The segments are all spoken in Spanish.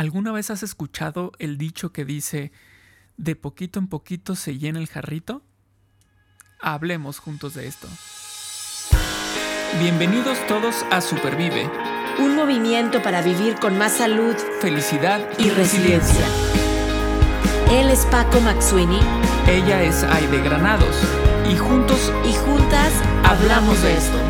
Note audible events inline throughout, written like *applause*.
¿Alguna vez has escuchado el dicho que dice, de poquito en poquito se llena el jarrito? Hablemos juntos de esto. Bienvenidos todos a Supervive. Un movimiento para vivir con más salud, felicidad y, resiliencia. Él es Paco Maxuini. Ella es Aide Granados. Y juntos y juntas hablamos de esto.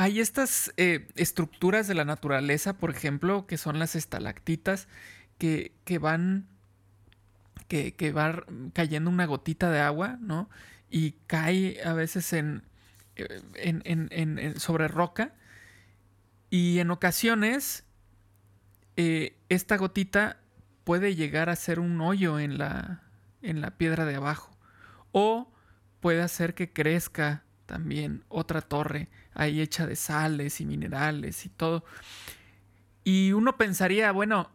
Hay estas eh, estructuras de la naturaleza, por ejemplo, que son las estalactitas, que, que que, que, va cayendo una gotita de agua, ¿no? Y cae a veces en, eh, en, sobre roca. Y en ocasiones, eh, esta gotita puede llegar a ser un hoyo en la, en la piedra de abajo. O puede hacer que crezca también otra torre ahí hecha de sales y minerales y todo. Y uno pensaría, bueno,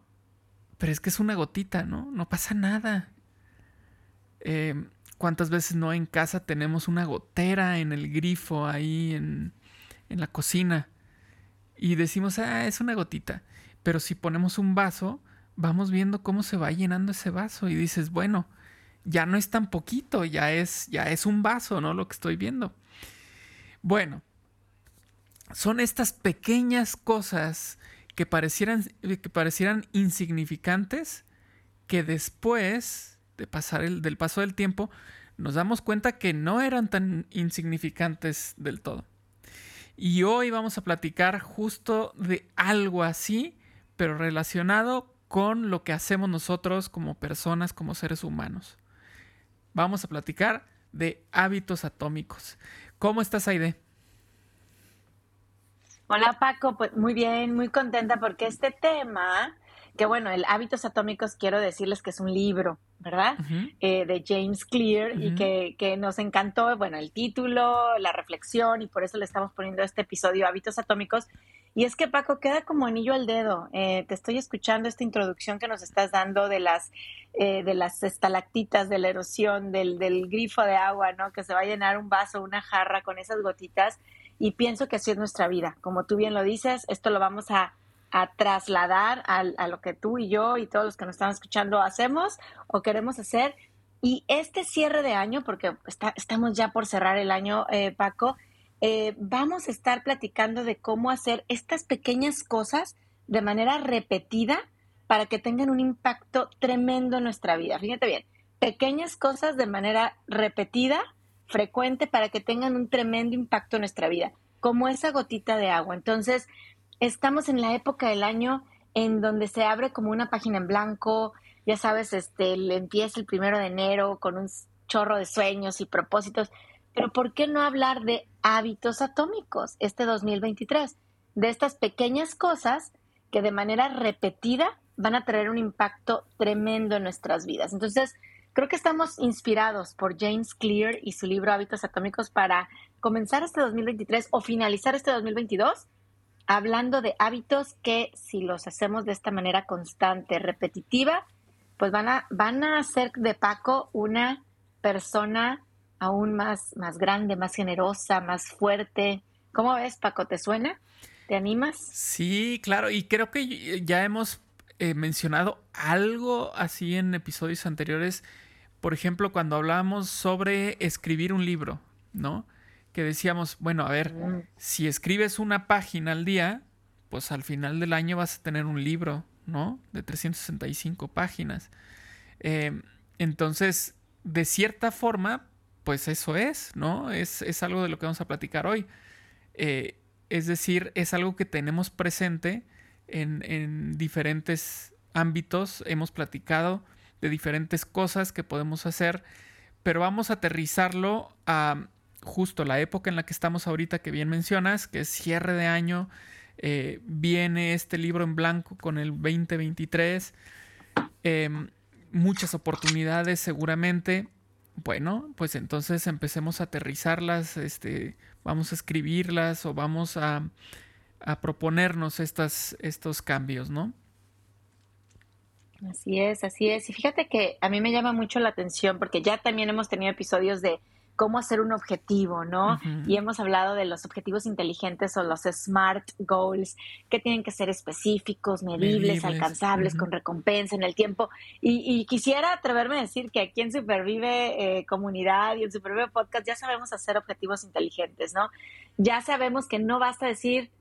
pero es que es una gotita, ¿no? No pasa nada. Em, ¿Cuántas veces no en casa tenemos una gotera en el grifo ahí en, en la cocina? Y decimos, ah, es una gotita. Pero si ponemos un vaso, vamos viendo cómo se va llenando ese vaso y dices, bueno, ya no es tan poquito, ya es, ya es un vaso, ¿no? Lo que estoy viendo. Bueno, son estas pequeñas cosas que parecieran, que parecieran insignificantes que después de pasar el, del paso del tiempo nos damos cuenta que no eran tan insignificantes del todo. Y hoy vamos a platicar justo de algo así, pero relacionado con lo que hacemos nosotros como personas, como seres humanos. Vamos a platicar de hábitos atómicos. ¿Cómo estás, Aide? Hola Paco, pues muy bien, muy contenta porque este tema, que bueno, el hábitos atómicos quiero decirles que es un libro, ¿verdad? Eh, de James Clear y que, que, nos encantó, bueno, el título, la reflexión y por eso le estamos poniendo este episodio hábitos atómicos. Y es que Paco queda como anillo al dedo. Eh, te estoy escuchando esta introducción que nos estás dando de las eh, de las estalactitas, de la erosión, del, del grifo de agua, ¿no? Que se va a llenar un vaso, una jarra con esas gotitas. Y pienso que así es nuestra vida. Como tú bien lo dices, esto lo vamos a, trasladar a, a, lo que tú y yo y todos los que nos están escuchando hacemos o queremos hacer. Y este cierre de año, porque está, estamos ya por cerrar el año, eh, Paco, eh, vamos a estar platicando de cómo hacer estas pequeñas cosas de manera repetida para que tengan un impacto tremendo en nuestra vida. Fíjate bien, pequeñas cosas de manera repetida, frecuente, para que tengan un tremendo impacto en nuestra vida, como esa gotita de agua. Entonces, estamos en la época del año en donde se abre como una página en blanco, ya sabes, este, empieza el primero de enero con un chorro de sueños y propósitos, pero ¿por qué no hablar de hábitos atómicos este 2023? De estas pequeñas cosas que de manera repetida van a traer un impacto tremendo en nuestras vidas. Entonces, creo que estamos inspirados por James Clear y su libro Hábitos Atómicos para comenzar este 2023 o finalizar este 2022 hablando de hábitos que si los hacemos de esta manera constante, repetitiva, pues van a, van a hacer de Paco una persona aún más, más grande, más generosa, más fuerte. ¿Cómo ves, Paco? ¿Te suena? ¿Te animas? Sí, claro, y creo que ya hemos eh, mencionado algo así en episodios anteriores, por ejemplo, cuando hablábamos sobre escribir un libro, ¿no? Que decíamos, bueno, a ver, mm. si escribes una página al día, pues al final del año vas a tener un libro, ¿no? De 365 páginas. Eh, entonces, de cierta forma, pues eso es, ¿no? Es, es, algo de lo que vamos a platicar hoy. Eh, es decir, es algo que tenemos presente en, diferentes ámbitos, hemos platicado de diferentes cosas que podemos hacer, pero vamos a aterrizarlo a justo la época en la que estamos ahorita, que bien mencionas, que es cierre de año, eh, viene este libro en blanco con el 2023, em, muchas oportunidades seguramente. Bueno, pues entonces empecemos a aterrizarlas, este, vamos a escribirlas o vamos a, a proponernos estas, estos cambios, ¿no? Así es, así es. Y fíjate que a mí me llama mucho la atención porque ya también hemos tenido episodios de cómo hacer un objetivo, ¿no? Y hemos hablado de los objetivos inteligentes o los SMART goals, que tienen que ser específicos, medibles, alcanzables, con recompensa en el tiempo. Y, quisiera atreverme a decir que aquí en Supervive eh, Comunidad y en Supervive Podcast ya sabemos hacer objetivos inteligentes, ¿no? Ya sabemos que no basta decir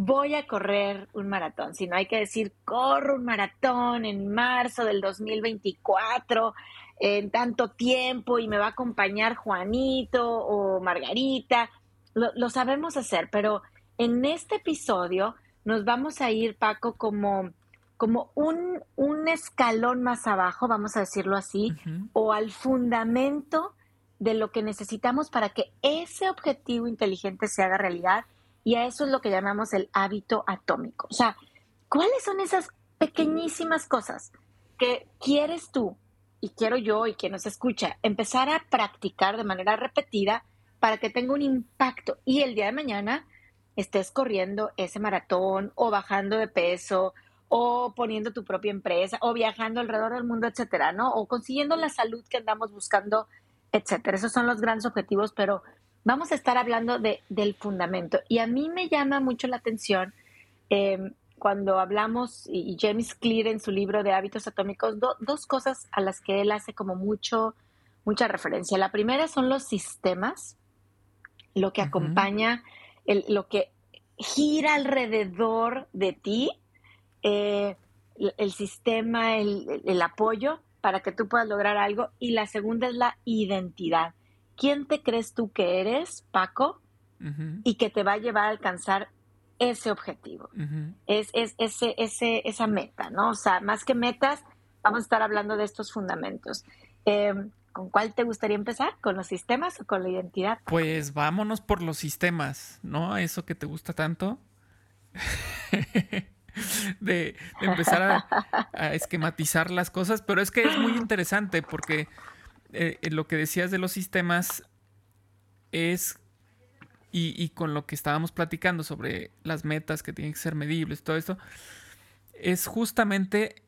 voy a correr un maratón, sino hay que decir corro un maratón en marzo del 2024 en tanto tiempo y me va a acompañar Juanito o Margarita. Lo, sabemos hacer, pero en este episodio nos vamos a ir, Paco, como, como un, un escalón más abajo, vamos a decirlo así, o al fundamento de lo que necesitamos para que ese objetivo inteligente se haga realidad. Y a eso es lo que llamamos el hábito atómico. O sea, ¿cuáles son esas pequeñísimas cosas que quieres tú y quiero yo y quien nos escucha empezar a practicar de manera repetida para que tenga un impacto y el día de mañana estés corriendo ese maratón o bajando de peso o poniendo tu propia empresa o viajando alrededor del mundo, etcétera, ¿no? O consiguiendo la salud que andamos buscando, etcétera. Esos son los grandes objetivos, pero vamos a estar hablando de, del fundamento. Y a mí me llama mucho la atención eh, cuando hablamos, y, James Clear en su libro de hábitos atómicos, dos cosas a las que él hace como mucho, mucha referencia. La primera son los sistemas, lo que acompaña, lo que gira alrededor de ti, eh, el, sistema, el, apoyo para que tú puedas lograr algo. Y la segunda es la identidad. ¿Quién te crees tú que eres, Paco? Y que te va a llevar a alcanzar ese objetivo, es, es, ese, ese, esa meta, ¿no? O sea, más que metas, vamos a estar hablando de estos fundamentos. Em, ¿Con cuál te gustaría empezar? ¿Con los sistemas o con la identidad? Pues vámonos por los sistemas, ¿no? Eso que te gusta tanto. *laughs* de, empezar a, esquematizar las cosas, pero es que es muy interesante porque eh, lo que decías de los sistemas es y, con lo que estábamos platicando sobre las metas que tienen que ser medibles, todo esto, es justamente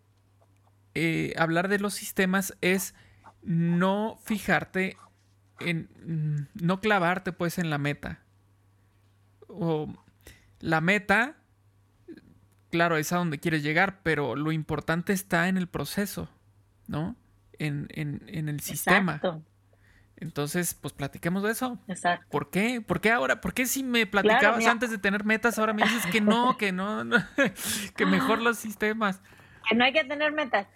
eh, hablar de los sistemas es no fijarte en, mm, no clavarte pues en la meta. O la meta, claro, es a donde quieres llegar, pero lo importante está en el proceso, ¿no? En, en, el sistema. Entonces, pues platiquemos de eso. Exacto. ¿Por qué? ¿Por qué ahora? ¿Por qué si me platicabas antes de tener metas, ahora me dices que no, que no, *laughs* que mejor los sistemas? Que no hay que tener metas.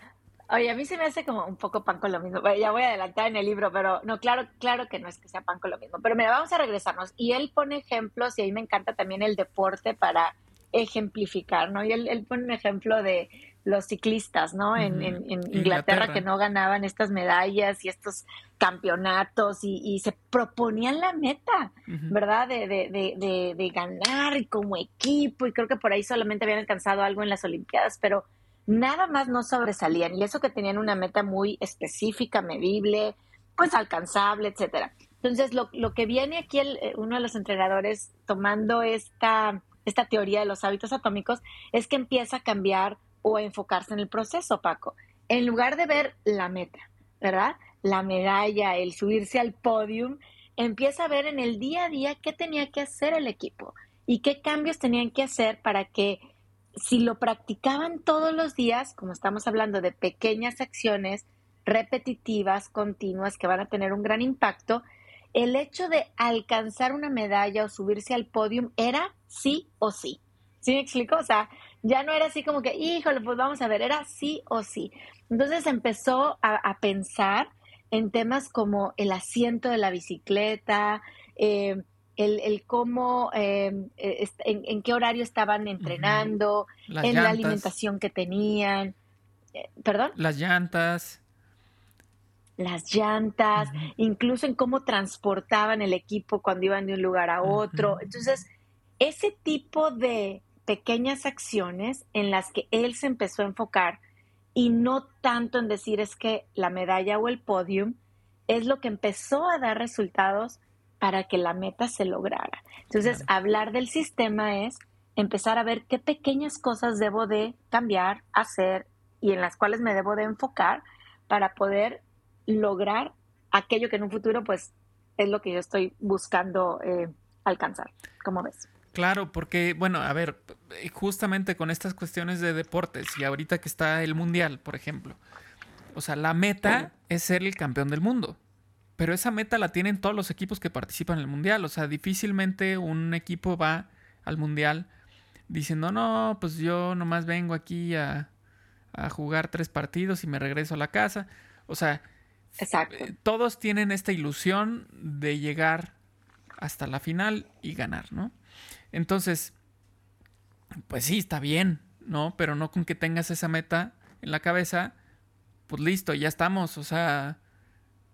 Oye, a mí se me hace como un poco pan con lo mismo. Ya voy a adelantar en el libro, pero no, claro, claro que no es que sea pan con lo mismo. Pero mira, vamos a regresarnos. Y él pone ejemplos, y a mí me encanta también el deporte para ejemplificar, ¿no? Y él, él pone un ejemplo de los ciclistas, ¿no? En, Inglaterra, que no ganaban estas medallas y estos campeonatos y, se proponían la meta, ¿verdad? De, de, de, ganar como equipo y creo que por ahí solamente habían alcanzado algo en las Olimpiadas, pero nada más no sobresalían y eso que tenían una meta muy específica, medible, pues alcanzable, etcétera. Entonces, lo, lo que viene aquí el, eh, uno de los entrenadores tomando esta, esta teoría de los hábitos atómicos es que empieza a cambiar o enfocarse en el proceso, Paco. En lugar de ver la meta, ¿verdad? La medalla, el subirse al podium, empieza a ver en el día a día qué tenía que hacer el equipo y qué cambios tenían que hacer para que si lo practicaban todos los días, como estamos hablando de pequeñas acciones repetitivas, continuas, que van a tener un gran impacto, el hecho de alcanzar una medalla o subirse al podium era sí o sí. ¿Sí me explico? O sea, ya no era así como que, híjole, pues vamos a ver, era sí o sí. Entonces empezó a, pensar en temas como el asiento de la bicicleta, eh, el, cómo, eh, en, qué horario estaban entrenando, en la alimentación que tenían. Eh, ¿Perdón? Las llantas. Las llantas, incluso en cómo transportaban el equipo cuando iban de un lugar a otro. Entonces, ese tipo de pequeñas acciones en las que él se empezó a enfocar y no tanto en decir es que la medalla o el podium es lo que empezó a dar resultados para que la meta se lograra. Entonces, hablar del sistema es empezar a ver qué pequeñas cosas debo de cambiar, hacer y en las cuales me debo de enfocar para poder lograr aquello que en un futuro pues es lo que yo estoy buscando eh, alcanzar. ¿Cómo ves? Claro, porque, bueno, a ver, justamente con estas cuestiones de deportes y ahorita que está el Mundial, por ejemplo, o sea, la meta es ser el campeón del mundo. Pero esa meta la tienen todos los equipos que participan en el Mundial. O sea, difícilmente un equipo va al Mundial diciendo, no, pues yo nomás vengo aquí a, a jugar tres partidos y me regreso a la casa. O sea, eh, todos tienen esta ilusión de llegar hasta la final y ganar, ¿no? Entonces, pues sí, está bien, ¿no? Pero no con que tengas esa meta en la cabeza, pues listo, ya estamos, o sea,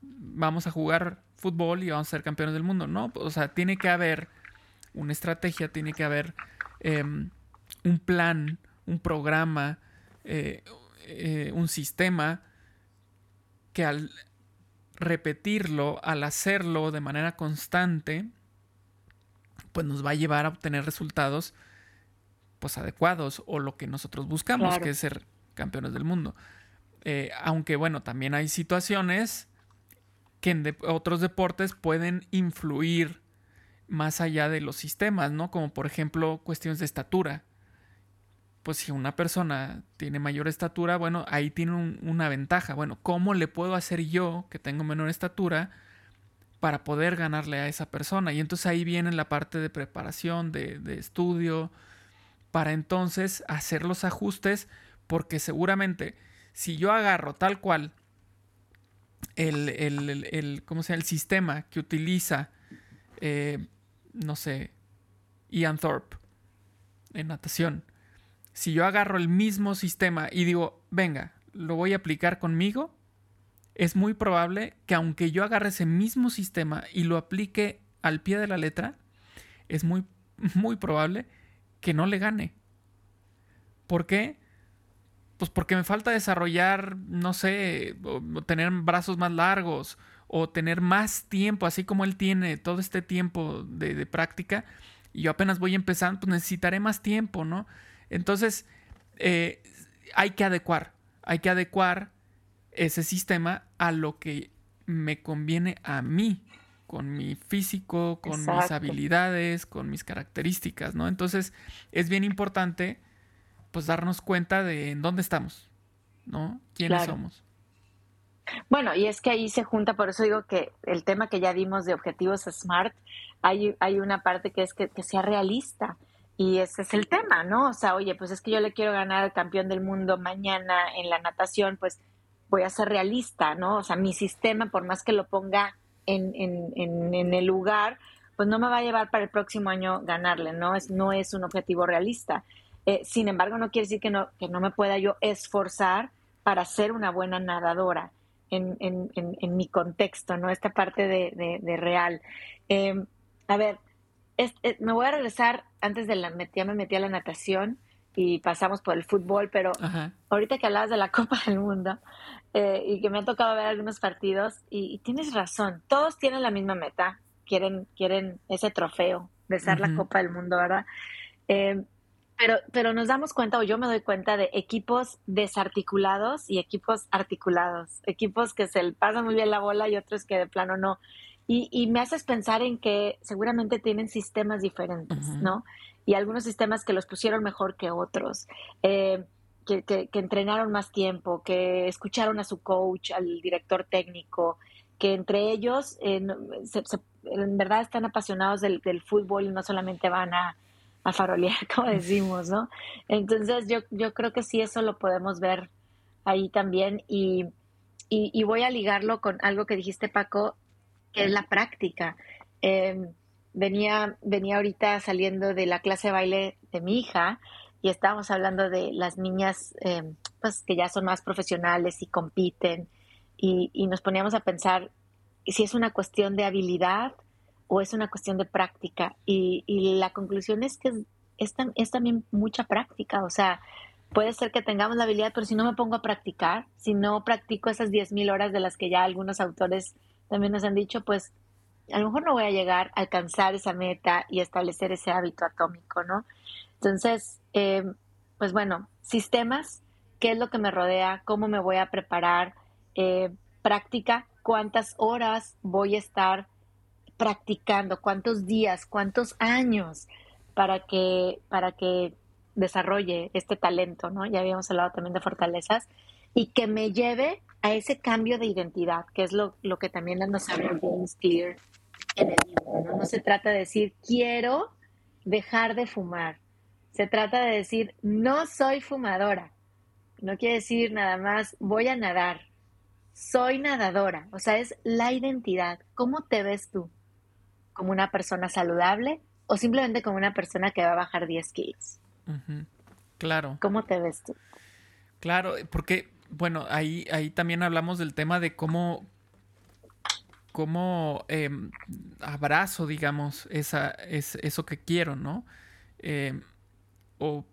vamos a jugar fútbol y vamos a ser campeones del mundo, ¿no? O sea, tiene que haber una estrategia, tiene que haber em, un plan, un programa, eh, eh, un sistema que al repetirlo, al hacerlo de manera constante, pues nos va a llevar a obtener resultados pues adecuados o lo que nosotros buscamos, que es ser campeones del mundo. Eh, aunque bueno, también hay situaciones que en otros deportes pueden influir más allá de los sistemas, ¿no? Como por ejemplo cuestiones de estatura. Pues si una persona tiene mayor estatura, bueno, ahí tiene una ventaja. Bueno, ¿cómo le puedo hacer yo, que tengo menor estatura, para poder ganarle a esa persona? Y entonces ahí viene la parte de preparación, de, estudio, para entonces hacer los ajustes, porque seguramente si yo agarro tal cual el, el, el, ¿cómo el sistema que utiliza, eh, no sé, Ian Thorpe en natación. Si yo agarro el mismo sistema y digo, venga, lo voy a aplicar conmigo, es muy probable que aunque yo agarre ese mismo sistema y lo aplique al pie de la letra, es muy, *laughs* muy probable que no le gane. ¿Por qué? Pues porque me falta desarrollar, no sé, tener brazos más largos o tener más tiempo, así como él tiene todo este tiempo de, práctica y yo apenas voy empezando, pues necesitaré más tiempo, ¿no? Entonces, eh, hay que adecuar, hay que adecuar ese sistema a lo que me conviene a mí, con mi físico, con mis habilidades, con mis características, ¿no? Entonces, es bien importante pues darnos cuenta de en dónde estamos, ¿no? ¿Quiénes somos? Bueno, y es que ahí se junta, por eso digo que el tema que ya dimos de objetivos SMART, hay, hay una parte que es que, sea realista. Y ese es el tema, ¿no? O sea, oye, pues es que yo le quiero ganar al campeón del mundo mañana en la natación, pues voy a ser realista, ¿no? O sea, mi sistema, por más que lo ponga en, en, en, en el lugar, pues no me va a llevar para el próximo año ganarle, ¿no? Es, no es un objetivo realista. Eh, sin embargo, no quiere decir que no, que no me pueda yo esforzar para ser una buena nadadora en, en, en, mi contexto, ¿no? Esta parte de, de, real. Em, a ver, eh, me voy a regresar antes de la, ya me metí a la natación y pasamos por el fútbol, pero ahorita que hablabas de la *laughs* Copa del Mundo eh, y que me ha tocado ver algunos partidos, y, tienes razón, todos tienen la misma meta, quieren, quieren ese trofeo de ser la Copa del Mundo, ¿verdad? Eh, pero, pero nos damos cuenta, o yo me doy cuenta, de equipos desarticulados y equipos articulados. Equipos que se pasan muy bien la bola y otros que de plano no. Y, y me haces pensar en que seguramente tienen sistemas diferentes, ¿no? Y algunos sistemas que los pusieron mejor que otros. Eh, que, que, entrenaron más tiempo, que escucharon a su coach, al director técnico, que entre ellos eh, en verdad están apasionados del, del, fútbol y no solamente van a, a farolear, *laughs* como decimos, ¿no? Entonces yo, yo creo que sí, eso lo podemos ver ahí también y, y, voy a ligarlo con algo que dijiste, Paco, que es la práctica. Em, venía, venía ahorita saliendo de la clase de baile de mi hija y estábamos hablando de las niñas em, pues que ya son más profesionales y compiten y, y nos poníamos a pensar si es una cuestión de habilidad o es una cuestión de práctica. Y, la conclusión es que es, es también mucha práctica, o sea, puede ser que tengamos la habilidad, pero si no me pongo a practicar, si no practico esas 10.000 horas de las que ya algunos autores también nos han dicho, pues a lo mejor no voy a llegar a alcanzar esa meta y establecer ese hábito atómico, ¿no? Entonces, eh, pues bueno, sistemas, qué es lo que me rodea, cómo me voy a preparar, eh, práctica, cuántas horas voy a estar practicando, cuántos días, cuántos años para que, para que desarrolle este talento, ¿no? Ya habíamos hablado también de fortalezas y que me lleve a ese cambio de identidad, que es lo, lo que también nos habla James Clear No se trata de decir quiero dejar de fumar, se trata de decir no soy fumadora, no quiere decir nada más voy a nadar, soy nadadora, o sea, es la identidad, ¿cómo te ves tú? ¿Como una persona saludable o simplemente como una persona que va a bajar 10 kilos? Claro. ¿Cómo te ves tú? Claro, porque, bueno, ahí, ahí también hablamos del tema de cómo, cómo em, abrazo, digamos, esa, es, eso que quiero, ¿no? Em, o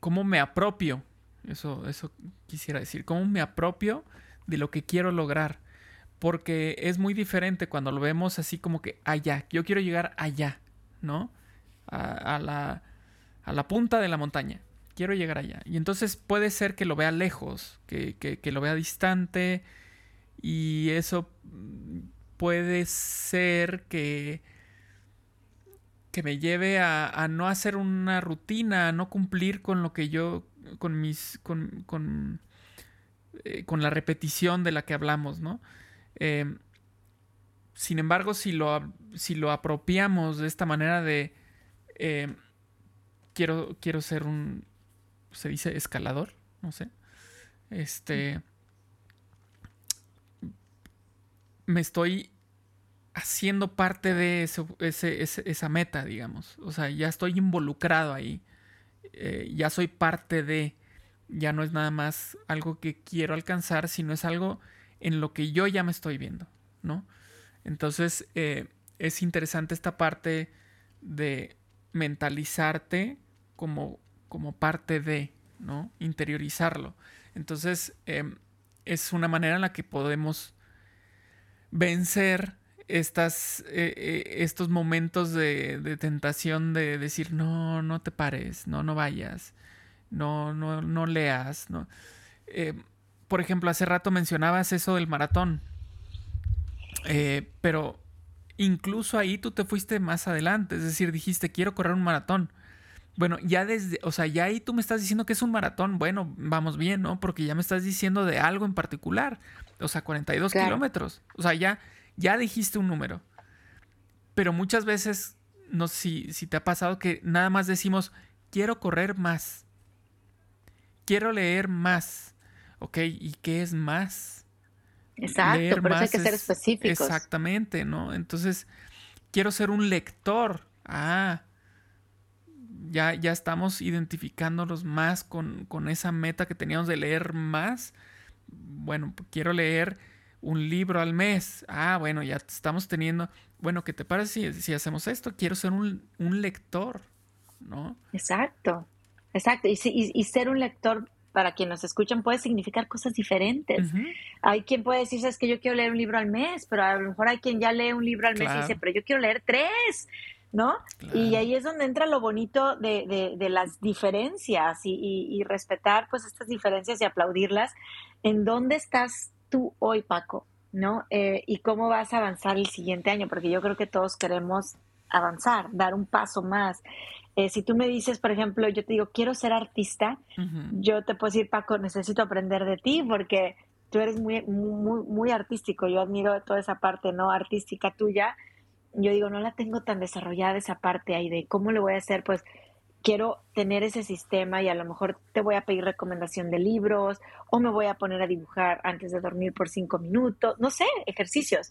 cómo me apropio, eso, eso quisiera decir, cómo me apropio de lo que quiero lograr. Porque es muy diferente cuando lo vemos así como que allá, yo quiero llegar allá, ¿no? a la, a la punta de la montaña. Quiero llegar allá. Y entonces puede ser que lo vea lejos, que, lo vea distante. Y eso puede ser que, que me lleve a, no hacer una rutina, a no cumplir con lo que yo, con mis, con, con, eh, con la repetición de la que hablamos, ¿no? Eh, sin embargo, si lo, si lo apropiamos de esta manera de eh, quiero, quiero ser un, se dice escalador, no sé. Este, me estoy haciendo parte de esa meta, digamos. O sea, ya estoy involucrado ahí. Eh, ya soy parte de, ya no es nada más algo que quiero alcanzar, sino es algo en lo que yo ya me estoy viendo, ¿no? Entonces, eh, es interesante esta parte de mentalizarte como, como parte de, ¿no? Interiorizarlo. Entonces, em, es una manera en la que podemos vencer estas, eh, eh, estos momentos de, tentación de decir, no, no te pares, no, no vayas, no, no, no leas, ¿no? Em, por ejemplo, hace rato mencionabas eso del maratón, eh, pero incluso ahí tú te fuiste más adelante, es decir, dijiste, quiero correr un maratón. Bueno, ya desde, o sea, ya ahí tú me estás diciendo que es un maratón. Bueno, vamos bien, ¿no? Porque ya me estás diciendo de algo en particular. O sea, 42 kilómetros. O sea, ya, ya dijiste un número. Pero muchas veces, no sé si, si te ha pasado que nada más decimos, quiero correr más. Quiero leer más. ¿Ok? ¿Y qué es más? Exacto, por eso hay que ser específicos. Exactamente, ¿no? Entonces, quiero ser un lector. Ah, ya, ya estamos identificándonos más con, esa meta que teníamos de leer más. Bueno, quiero leer un libro al mes. Ah, bueno, ya estamos teniendo. Bueno, ¿qué te parece si, si hacemos esto? Quiero ser un, lector, ¿no? Exacto, exacto. Y, y, ser un lector, para quienes nos escuchan, puede significar cosas diferentes. Hay quien puede decir, sabes que yo quiero leer un libro al mes, pero a lo mejor hay quien ya lee un libro al mes y dice, pero yo quiero leer tres. ¿No? Y ahí es donde entra lo bonito de, de, las diferencias y, respetar pues estas diferencias y aplaudirlas. ¿En dónde estás tú hoy, Paco? ¿No? Eh, y cómo vas a avanzar el siguiente año, porque yo creo que todos queremos avanzar, dar un paso más. Eh, si tú me dices, por ejemplo, yo te digo, quiero ser artista, yo te puedo decir, Paco, necesito aprender de ti porque tú eres muy, muy, muy artístico. Yo admiro toda esa parte, ¿no? Artística tuya yo digo, no la tengo tan desarrollada esa parte ahí de cómo lo voy a hacer, pues quiero tener ese sistema y a lo mejor te voy a pedir recomendación de libros o me voy a poner a dibujar antes de dormir por cinco minutos, no sé, ejercicios.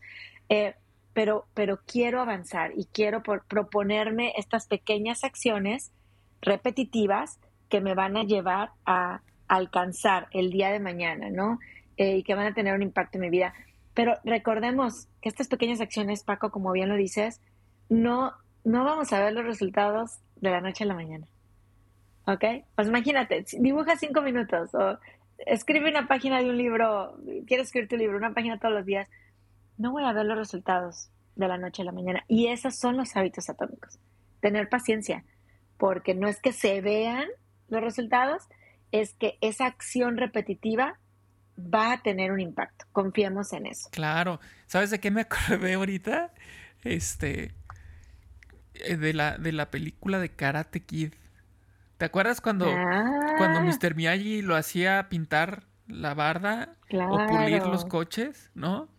Eh, pero, pero quiero avanzar y quiero proponerme estas pequeñas acciones repetitivas que me van a llevar a alcanzar el día de mañana, ¿no? Eh, y que van a tener un impacto en mi vida. Pero recordemos que estas pequeñas acciones, Paco, como bien lo dices, no, no vamos a ver los resultados de la noche a la mañana. ¿Ok? Pues imagínate, dibuja cinco minutos o escribe una página de un libro, quieres escribir tu libro, una página todos los días. No voy a ver los resultados de la noche a la mañana. Y esos son los hábitos atómicos. Tener paciencia, porque no es que se vean los resultados, es que esa acción repetitiva va a tener un impacto. Confiemos en eso. Claro. ¿Sabes de qué me *laughs* acordé ahorita? Este. Eh, de la, de la película de Karate Kid. ¿Te acuerdas cuando, cuando ah. Mr. Miyagi lo hacía pintar la barda o pulir los coches, ¿no?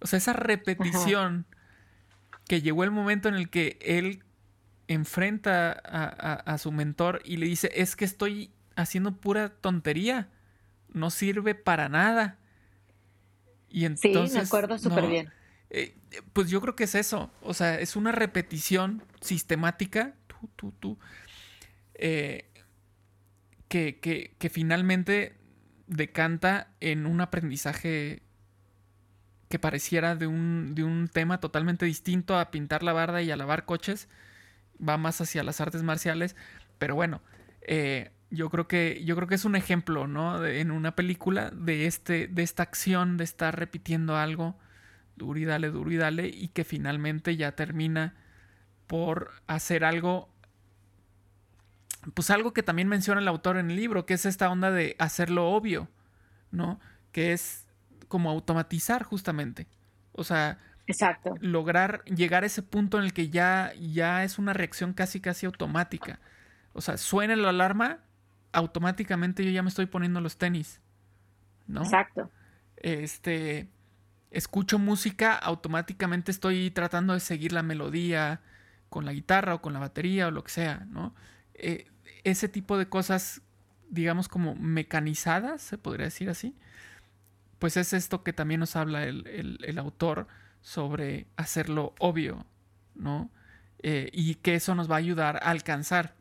O sea, esa repetición que llegó el momento en el que él enfrenta a, su mentor y le dice, es que estoy haciendo pura tontería, no sirve para nada. Y entonces, sí, me acuerdo súper bien. Eh, pues yo creo que es eso, o sea, es una repetición sistemática, tú, tú, tú, eh, que, que, que finalmente decanta en un aprendizaje que pareciera de un, de un tema totalmente distinto a pintar la barda y a lavar coches, va más hacia las artes marciales, pero bueno, eh, yo creo que yo creo que es un ejemplo, ¿no? en una película de este de esta acción de estar repitiendo algo duro y dale, duro y dale y que finalmente ya termina por hacer algo pues algo que también menciona el autor en el libro, que es esta onda de hacerlo obvio, ¿no? Que es como automatizar justamente. O sea, Exacto. lograr llegar a ese punto en el que ya, ya es una reacción casi casi automática. O sea, suena la alarma, automáticamente yo ya me estoy poniendo los tenis. ¿No? Exacto. Este, escucho música, automáticamente estoy tratando de seguir la melodía con la guitarra o con la batería o lo que sea, ¿no? Eh, ese tipo de cosas, digamos como mecanizadas, se podría decir así, pues es esto que también nos habla el, autor sobre hacerlo obvio, ¿no? Eh, y que eso nos va a ayudar a alcanzar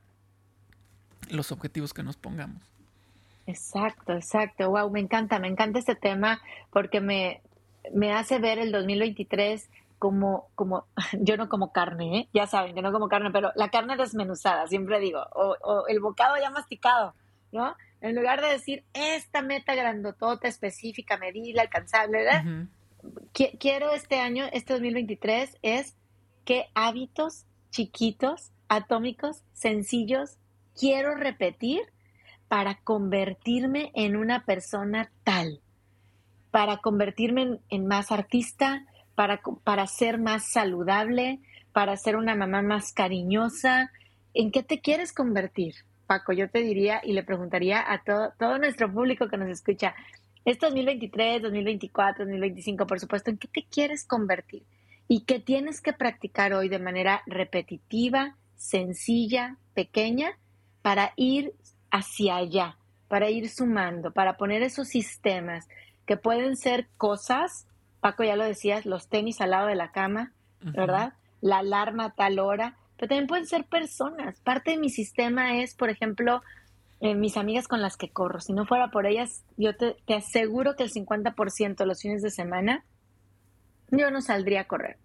los objetivos que nos pongamos. Exacto, exacto. Wow, me encanta, me encanta este tema porque me, me hace ver el 2023 como, como, *laughs* yo no como carne, ¿eh? ya saben que no como carne, pero la carne desmenuzada, siempre digo, o, o el bocado ya masticado, ¿no? En lugar de decir esta meta grandotota, específica, medible, alcanzable, quiero este año, este 2023, es qué hábitos chiquitos, atómicos, sencillos, quiero repetir para convertirme en una persona tal, para convertirme en, más artista, para, para ser más saludable, para ser una mamá más cariñosa. ¿En qué te quieres convertir? Paco, yo te diría y le preguntaría a todo, todo nuestro público que nos escucha, este 2023, 2024, 2025, por supuesto, ¿en qué te quieres convertir? Y qué tienes que practicar hoy de manera repetitiva, sencilla, pequeña, para ir hacia allá, para ir sumando, para poner esos sistemas que pueden ser cosas, Paco ya lo decías, los tenis al lado de la cama, ¿verdad? La alarma a tal hora, pero también pueden ser personas. Parte de mi sistema es, por ejemplo, eh, mis amigas con las que corro. Si no fuera por ellas, yo te, aseguro que el 50% de los fines de semana yo no saldría a correr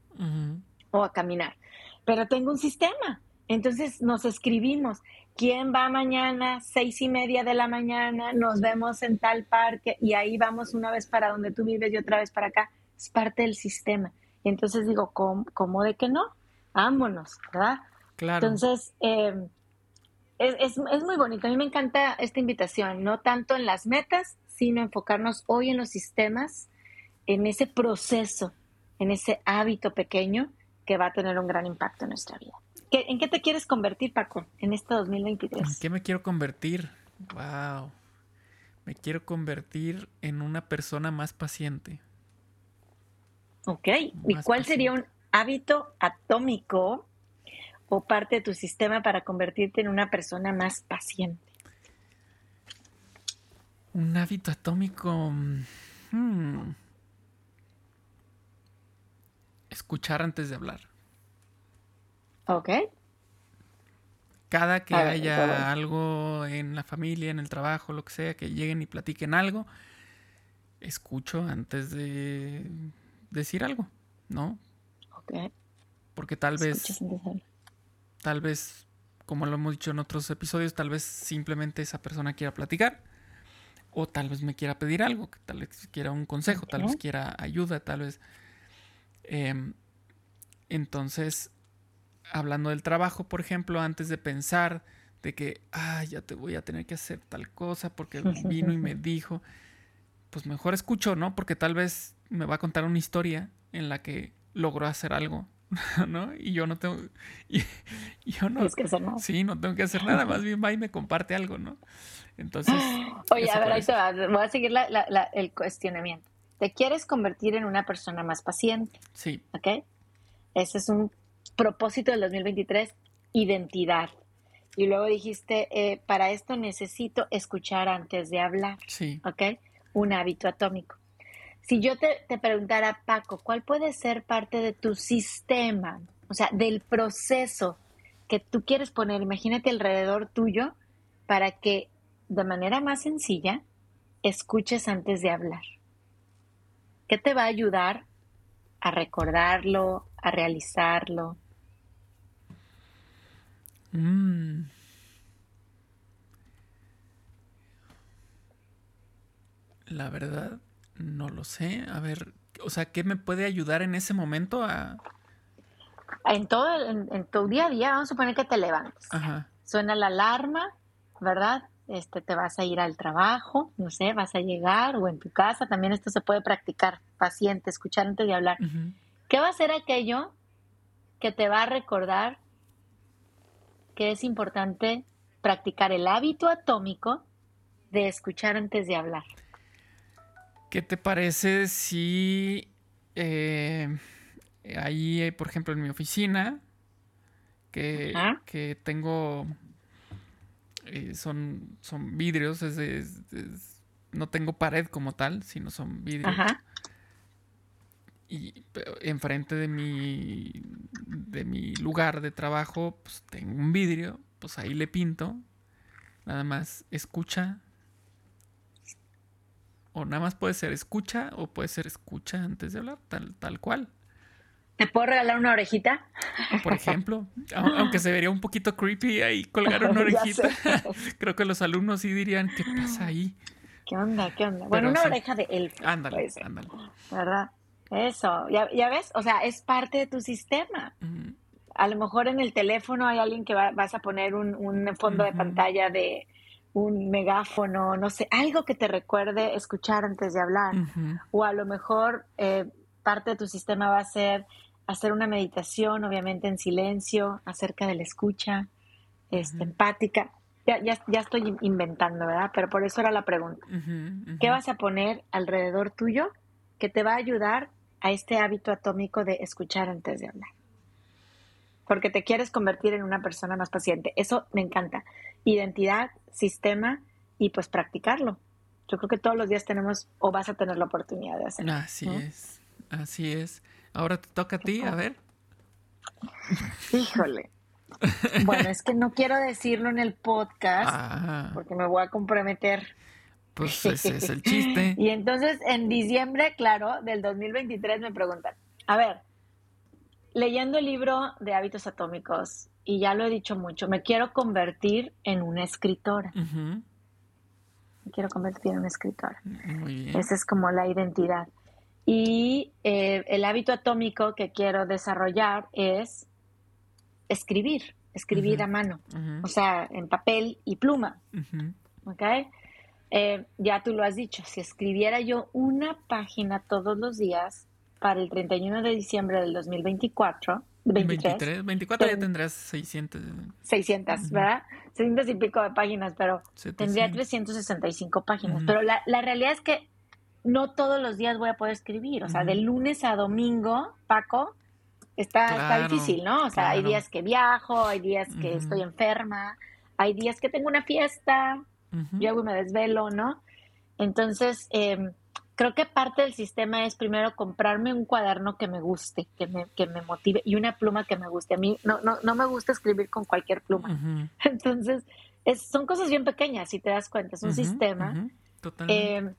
o a caminar. Pero tengo un sistema. Entonces nos escribimos. ¿Quién va mañana? Seis y media de la mañana, nos vemos en tal parque y ahí vamos una vez para donde tú vives y otra vez para acá. Es parte del sistema. Y entonces digo, ¿cómo, cómo de que no? vámonos, ¿verdad? Claro. Entonces, em, es, muy bonito. A mí me encanta esta invitación, no tanto en las metas, sino enfocarnos hoy en los sistemas, en ese proceso, en ese hábito pequeño que va a tener un gran impacto en nuestra vida. ¿En qué te quieres convertir, Paco, en este 2023? ¿En qué me quiero convertir? Wow. Me quiero convertir en una persona más paciente. Ok. ¿Y cuál sería un hábito atómico o parte de tu sistema para convertirte en una persona más paciente? Un hábito atómico. Hmm. Escuchar antes de hablar. Ok. Cada que haya algo en la familia, en el trabajo, lo que sea, que lleguen y platiquen algo, escucho antes de decir algo, ¿no? Porque tal vez. Tal vez como lo hemos dicho en otros episodios, tal vez simplemente esa persona quiera platicar o tal vez me quiera pedir algo, tal vez quiera un consejo, tal vez quiera ayuda, tal vez... Em, entonces, hablando del trabajo, por ejemplo, antes de pensar de que, ah, ya te voy a tener que hacer tal cosa porque *laughs* vino y me dijo, pues mejor escucho, ¿no? Porque tal vez me va a contar una historia en la que logró hacer algo, *laughs* ¿no? Y yo no tengo, y, *laughs* yo no, que hacer nada. sí, no tengo que hacer nada, más bien va y me comparte algo, ¿no? Entonces. *gasps* Oye, a ver, ahí te va. Voy a seguir el cuestionamiento. ¿Te quieres convertir en una persona más paciente? Sí. ¿Ok? Ese es un propósito del 2023, identidad. Y luego dijiste, eh, para esto necesito escuchar antes de hablar. Sí. ¿Ok? Un hábito atómico. Si yo te, te preguntara, Paco, ¿cuál puede ser parte de tu sistema? O sea, del proceso que tú quieres poner, imagínate alrededor tuyo, para que de manera más sencilla escuches antes de hablar. ¿Qué te va a ayudar a recordarlo, a realizarlo? Mm. La verdad, no lo sé. A ver, o sea, ¿qué me puede ayudar en ese momento a... En todo, en, tu día a día, vamos a suponer que te levantas. Suena la alarma, ¿verdad? Este, te vas a ir al trabajo, no sé, vas a llegar o en tu casa, también esto se puede practicar, paciente, escuchar antes de hablar. ¿Qué va a ser aquello que te va a recordar que es importante practicar el hábito atómico de escuchar antes de hablar. ¿Qué te parece si eh, ahí, por ejemplo, en mi oficina, que, que tengo, eh, son, son vidrios, es, no tengo pared como tal, sino son vidrios. Y enfrente de mi, de mi lugar de trabajo, pues tengo un vidrio, pues ahí le pinto. Nada más escucha. O nada más puede ser escucha o puede ser escucha antes de hablar, tal, tal cual. ¿Te puedo regalar una orejita? Por ejemplo, *laughs* aunque se vería un poquito creepy ahí colgar una *laughs* orejita. *laughs* Creo que los alumnos sí dirían, ¿qué pasa ahí? ¿Qué onda? ¿Qué onda? Bueno, una oreja de elfo. Ándale, ándale. ¿Verdad? Eso, ya, ves, o sea, es parte de tu sistema. A lo mejor en el teléfono hay alguien que vas a poner un, fondo de pantalla de un megáfono, no sé, algo que te recuerde escuchar antes de hablar. O a lo mejor eh, parte de tu sistema va a ser hacer una meditación, obviamente en silencio, acerca de la escucha, este, empática. Ya, ya, estoy inventando, ¿verdad? Pero por eso era la pregunta. ¿Qué vas a poner alrededor tuyo que te va a ayudar a este hábito atómico de escuchar antes de hablar. Porque te quieres convertir en una persona más paciente. Eso me encanta. Identidad, sistema y pues practicarlo. Yo creo que todos los días tenemos o vas a tener la oportunidad de hacerlo. Así es, así es. Ahora te toca a ti, a ver. *laughs* Híjole. Bueno, es que no quiero decirlo en el podcast *laughs* ah. porque me voy a comprometer. Pues ese es el chiste. *laughs* y entonces en diciembre, claro, del 2023 me preguntan, a ver, leyendo el libro de hábitos atómicos, y ya lo he dicho mucho, me quiero convertir en una escritora. Me quiero convertir en una escritora. Muy bien. Esa es como la identidad. Y eh, el hábito atómico que quiero desarrollar es escribir, escribir a mano, o sea, en papel y pluma. ¿Ok? Eh, ya tú lo has dicho, si escribiera yo una página todos los días para el 31 de diciembre del 2024, 23, 24 ya tendrás 600. 600, ¿verdad? 600 y pico de páginas, pero tendría 365 páginas. Pero la, la, realidad es que no todos los días voy a poder escribir. O sea, de lunes a domingo, Paco, está, está difícil, ¿no? O sea, hay días que viajo, hay días que estoy enferma, hay días que tengo una fiesta, yo hago y me desvelo, ¿no? Entonces, em, creo que parte del sistema es primero comprarme un cuaderno que me guste, que me, que me motive y una pluma que me guste. A mí no, no, no me gusta escribir con cualquier pluma. *laughs* Entonces, es, son cosas bien pequeñas, si te das cuenta, es un sistema. Totalmente. Em,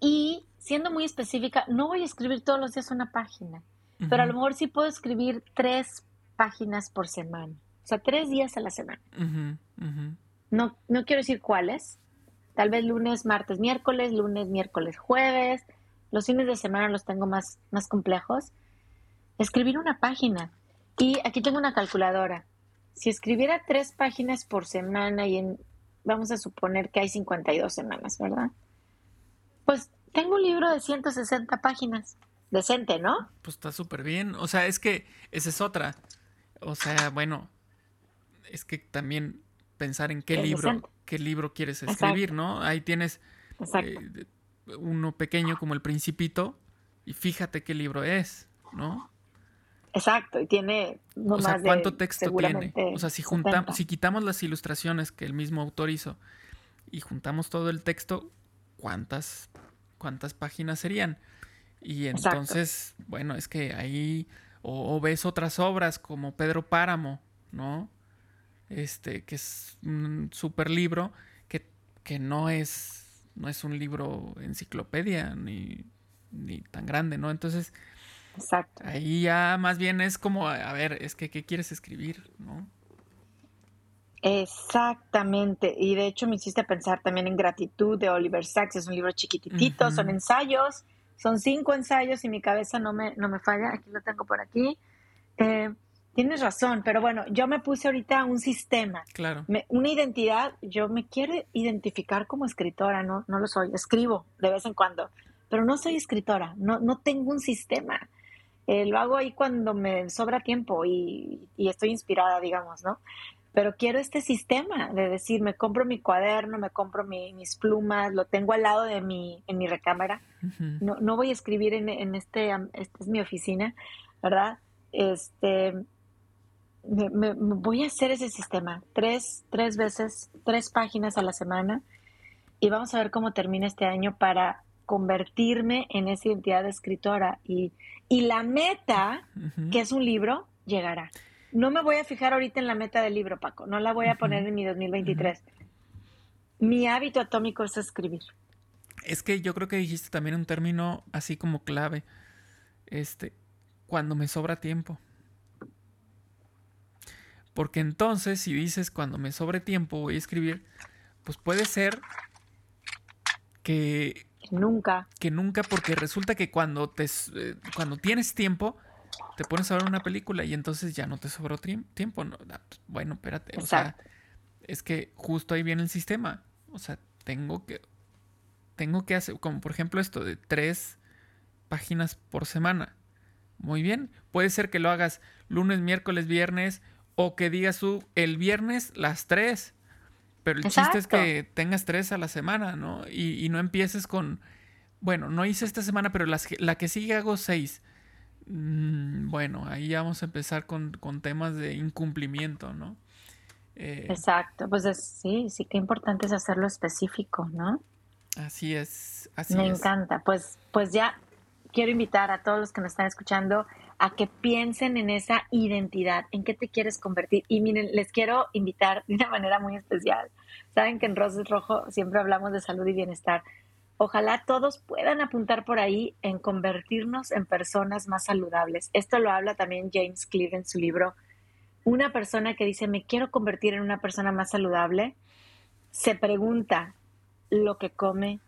y siendo muy específica, no voy a escribir todos los días una página, pero a lo mejor sí puedo escribir tres páginas por semana sea, tres días a la semana. No, no quiero decir cuáles, tal vez lunes, martes, miércoles, lunes, miércoles, jueves. Los fines de semana los tengo más, más complejos. Escribir una página. Y aquí tengo una calculadora. Si escribiera tres páginas por semana y vamos a suponer que hay 52 semanas, ¿verdad? Pues tengo un libro de 160 páginas. Decente, ¿no? Pues está súper bien. O sea, es que esa es otra. O sea, bueno, es que también pensar en qué libro, qué libro quieres escribir, ¿no? Ahí tienes eh, uno pequeño como El Principito y fíjate qué libro es, ¿no? Exacto, y tiene o sea, ¿cuánto texto tiene? O sea, si juntamos, si quitamos las ilustraciones que el mismo autor hizo y juntamos todo el texto, ¿cuántas, cuántas páginas serían? Y entonces, bueno, es que ahí o, ves otras obras como Pedro Páramo, ¿no? Este, que es un super libro que, que no es no es un libro enciclopedia ni, ni tan grande, ¿no? Entonces, Exacto. Ahí ya más bien es como, a ver, es que, ¿qué quieres escribir? ¿no? Exactamente. Y de hecho me hiciste pensar también en Gratitud de Oliver Sacks. Es un libro chiquititito, son ensayos, son cinco ensayos y mi cabeza no me, no me falla. Aquí lo tengo por aquí. Eh, tienes razón, pero bueno, yo me puse ahorita un sistema. Claro. una identidad, yo me quiero identificar como escritora, no, no lo soy. Escribo de vez en cuando, pero no soy escritora, no, no tengo un sistema. Eh, lo hago ahí cuando me sobra tiempo y, estoy inspirada, digamos, ¿no? Pero quiero este sistema de decir, me compro mi cuaderno, me compro mis plumas, lo tengo al lado de mi, en mi recámara. no, no voy a escribir en, en este, esta es mi oficina, ¿verdad? Este, me, voy a hacer ese sistema tres, tres veces, tres páginas a la semana y vamos a ver cómo termina este año para convertirme en esa identidad de escritora y, y la meta, que es un libro, llegará. No me voy a fijar ahorita en la meta del libro, Paco, no la voy a poner en mi 2023. Mi hábito atómico es escribir. Es que yo creo que dijiste también un término así como clave, este, cuando me sobra tiempo. Porque entonces, si dices cuando me sobre tiempo voy a escribir, pues puede ser que Nunca. Que nunca, porque resulta que cuando, te, eh, cuando tienes tiempo, te pones a ver una película y entonces ya no te sobró tiempo. Ah, pues, bueno, espérate. O sea, es que justo ahí viene el sistema. O sea, tengo que, tengo que hacer, como por ejemplo esto de tres páginas por semana. Muy bien. Puede ser que lo hagas lunes, miércoles, viernes, o que digas tú el viernes las tres. Pero el chiste es que tengas tres a la semana, ¿no? Y, no empieces con, bueno, no hice esta semana, pero la que sigue hago seis. Mm, bueno, ahí vamos a empezar con, temas de incumplimiento, ¿no? Eh, Exacto, pues sí, sí que importante es hacerlo específico, ¿no? Así es, así Me encanta, pues, pues ya quiero invitar a todos los que nos están escuchando a que piensen en esa identidad, en qué te quieres convertir. Y miren, les quiero invitar de una manera muy especial. Saben que en Roses Rojo siempre hablamos de salud y bienestar. Ojalá todos puedan apuntar por ahí en convertirnos en personas más saludables. Esto lo habla también James Clear en su libro. Una persona que dice, me quiero convertir en una persona más saludable, se pregunta lo que come,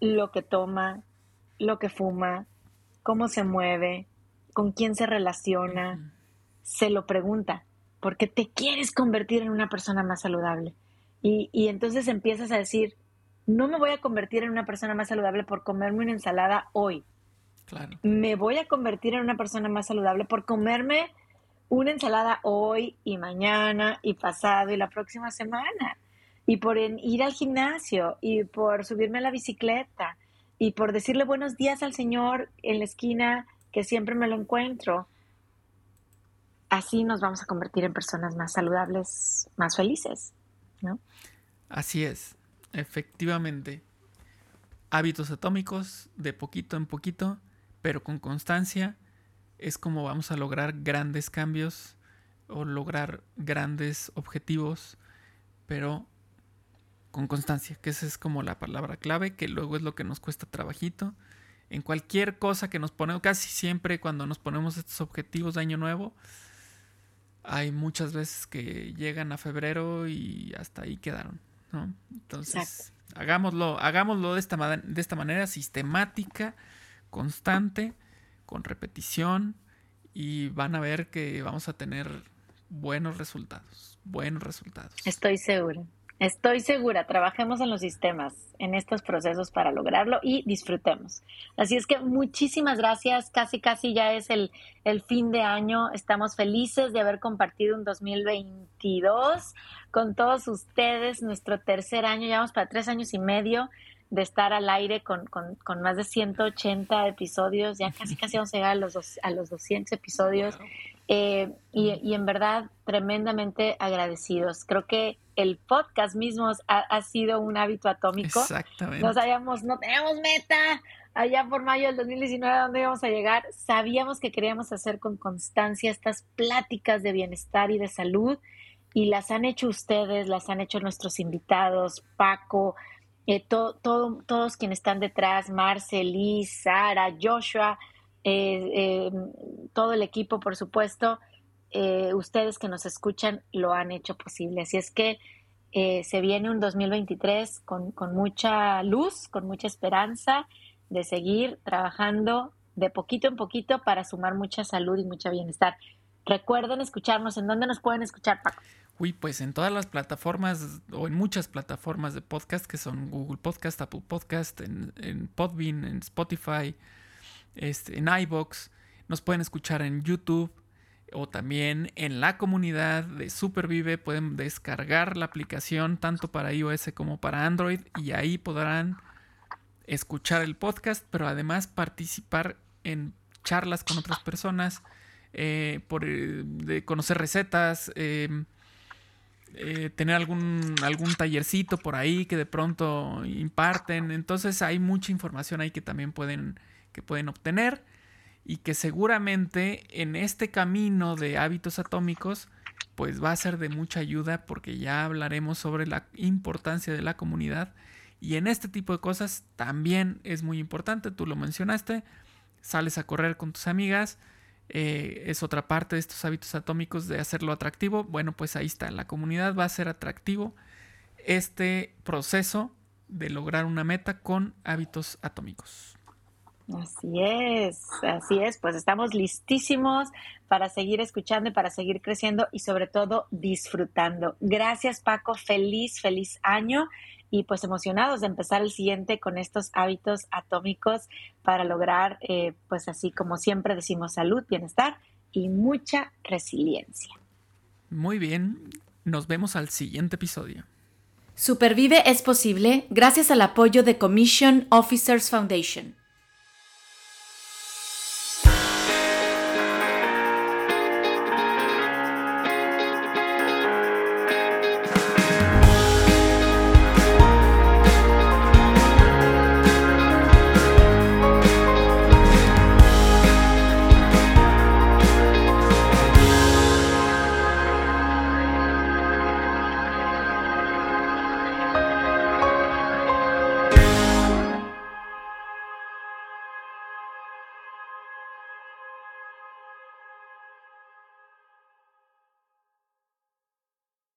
lo que toma, lo que fuma, cómo se mueve, con quién se relaciona, se lo pregunta, porque te quieres convertir en una persona más saludable. Y, entonces empiezas a decir, no me voy a convertir en una persona más saludable por comerme una ensalada hoy. Me voy a convertir en una persona más saludable por comerme una ensalada hoy y mañana y pasado y la próxima semana. Y por ir al gimnasio y por subirme a la bicicleta y por decirle buenos días al Señor en la esquina que siempre me lo encuentro, así nos vamos a convertir en personas más saludables, más felices, ¿no? Así es, efectivamente. Hábitos atómicos de poquito en poquito, pero con constancia, es como vamos a lograr grandes cambios o lograr grandes objetivos, pero con constancia, que esa es como la palabra clave, que luego es lo que nos cuesta trabajito en cualquier cosa que nos ponemos, casi siempre cuando nos ponemos estos objetivos de año nuevo, hay muchas veces que llegan a febrero y hasta ahí quedaron, ¿no? Entonces, hagámoslo, hagámoslo de esta, de esta manera sistemática, constante, con repetición y van a ver que vamos a tener buenos resultados, buenos resultados. Estoy segura. Estoy segura, trabajemos en los sistemas, en estos procesos para lograrlo y disfrutemos. Así es que muchísimas gracias, casi casi ya es el, el fin de año, estamos felices de haber compartido un 2022 con todos ustedes, nuestro tercer año, ya vamos para tres años y medio de estar al aire con, con, más de 180 episodios, ya casi casi vamos a llegar a los, a los 200 episodios. Eh, y, en verdad, tremendamente agradecidos. Creo que el podcast mismo ha, sido un hábito atómico. Exactamente. No sabíamos, no teníamos meta allá por mayo del 2019 a dónde íbamos a llegar. Sabíamos que queríamos hacer con constancia estas pláticas de bienestar y de salud y las han hecho ustedes, las han hecho nuestros invitados, Paco, eh, todos quienes están detrás, Marceli, Sara, Joshua eh, em, todo el equipo, por supuesto, eh, ustedes que nos escuchan lo han hecho posible. Así es que eh, se viene un 2023 con, con, mucha luz, con mucha esperanza de seguir trabajando de poquito en poquito para sumar mucha salud y mucho bienestar. Recuerden escucharnos. ¿En dónde nos pueden escuchar, Paco? Uy, pues en todas las plataformas o en muchas plataformas de podcast que son Google Podcast, Apple Podcast, en, en Podbean, en Spotify, este, en iBox, nos pueden escuchar en YouTube o también en la comunidad de Supervive. Pueden descargar la aplicación tanto para iOS como para Android y ahí podrán escuchar el podcast, pero además participar en charlas con otras personas, eh, por, eh, conocer recetas, em, eh, tener algún, algún tallercito por ahí que de pronto imparten. Entonces hay mucha información ahí que también pueden que pueden obtener y que seguramente en este camino de hábitos atómicos pues va a ser de mucha ayuda porque ya hablaremos sobre la importancia de la comunidad y en este tipo de cosas también es muy importante, tú lo mencionaste, sales a correr con tus amigas, eh, es otra parte de estos hábitos atómicos de hacerlo atractivo, bueno pues ahí está, la comunidad va a ser atractivo este proceso de lograr una meta con hábitos atómicos. Así es, así es, pues estamos listísimos para seguir escuchando y para seguir creciendo y sobre todo disfrutando. Gracias Paco, feliz, feliz año y pues emocionados de empezar el siguiente con estos hábitos atómicos para lograr, eh, pues así como siempre decimos, salud, bienestar y mucha resiliencia. Muy bien, nos vemos al siguiente episodio. Supervive es posible gracias al apoyo de Commission Officers Foundation.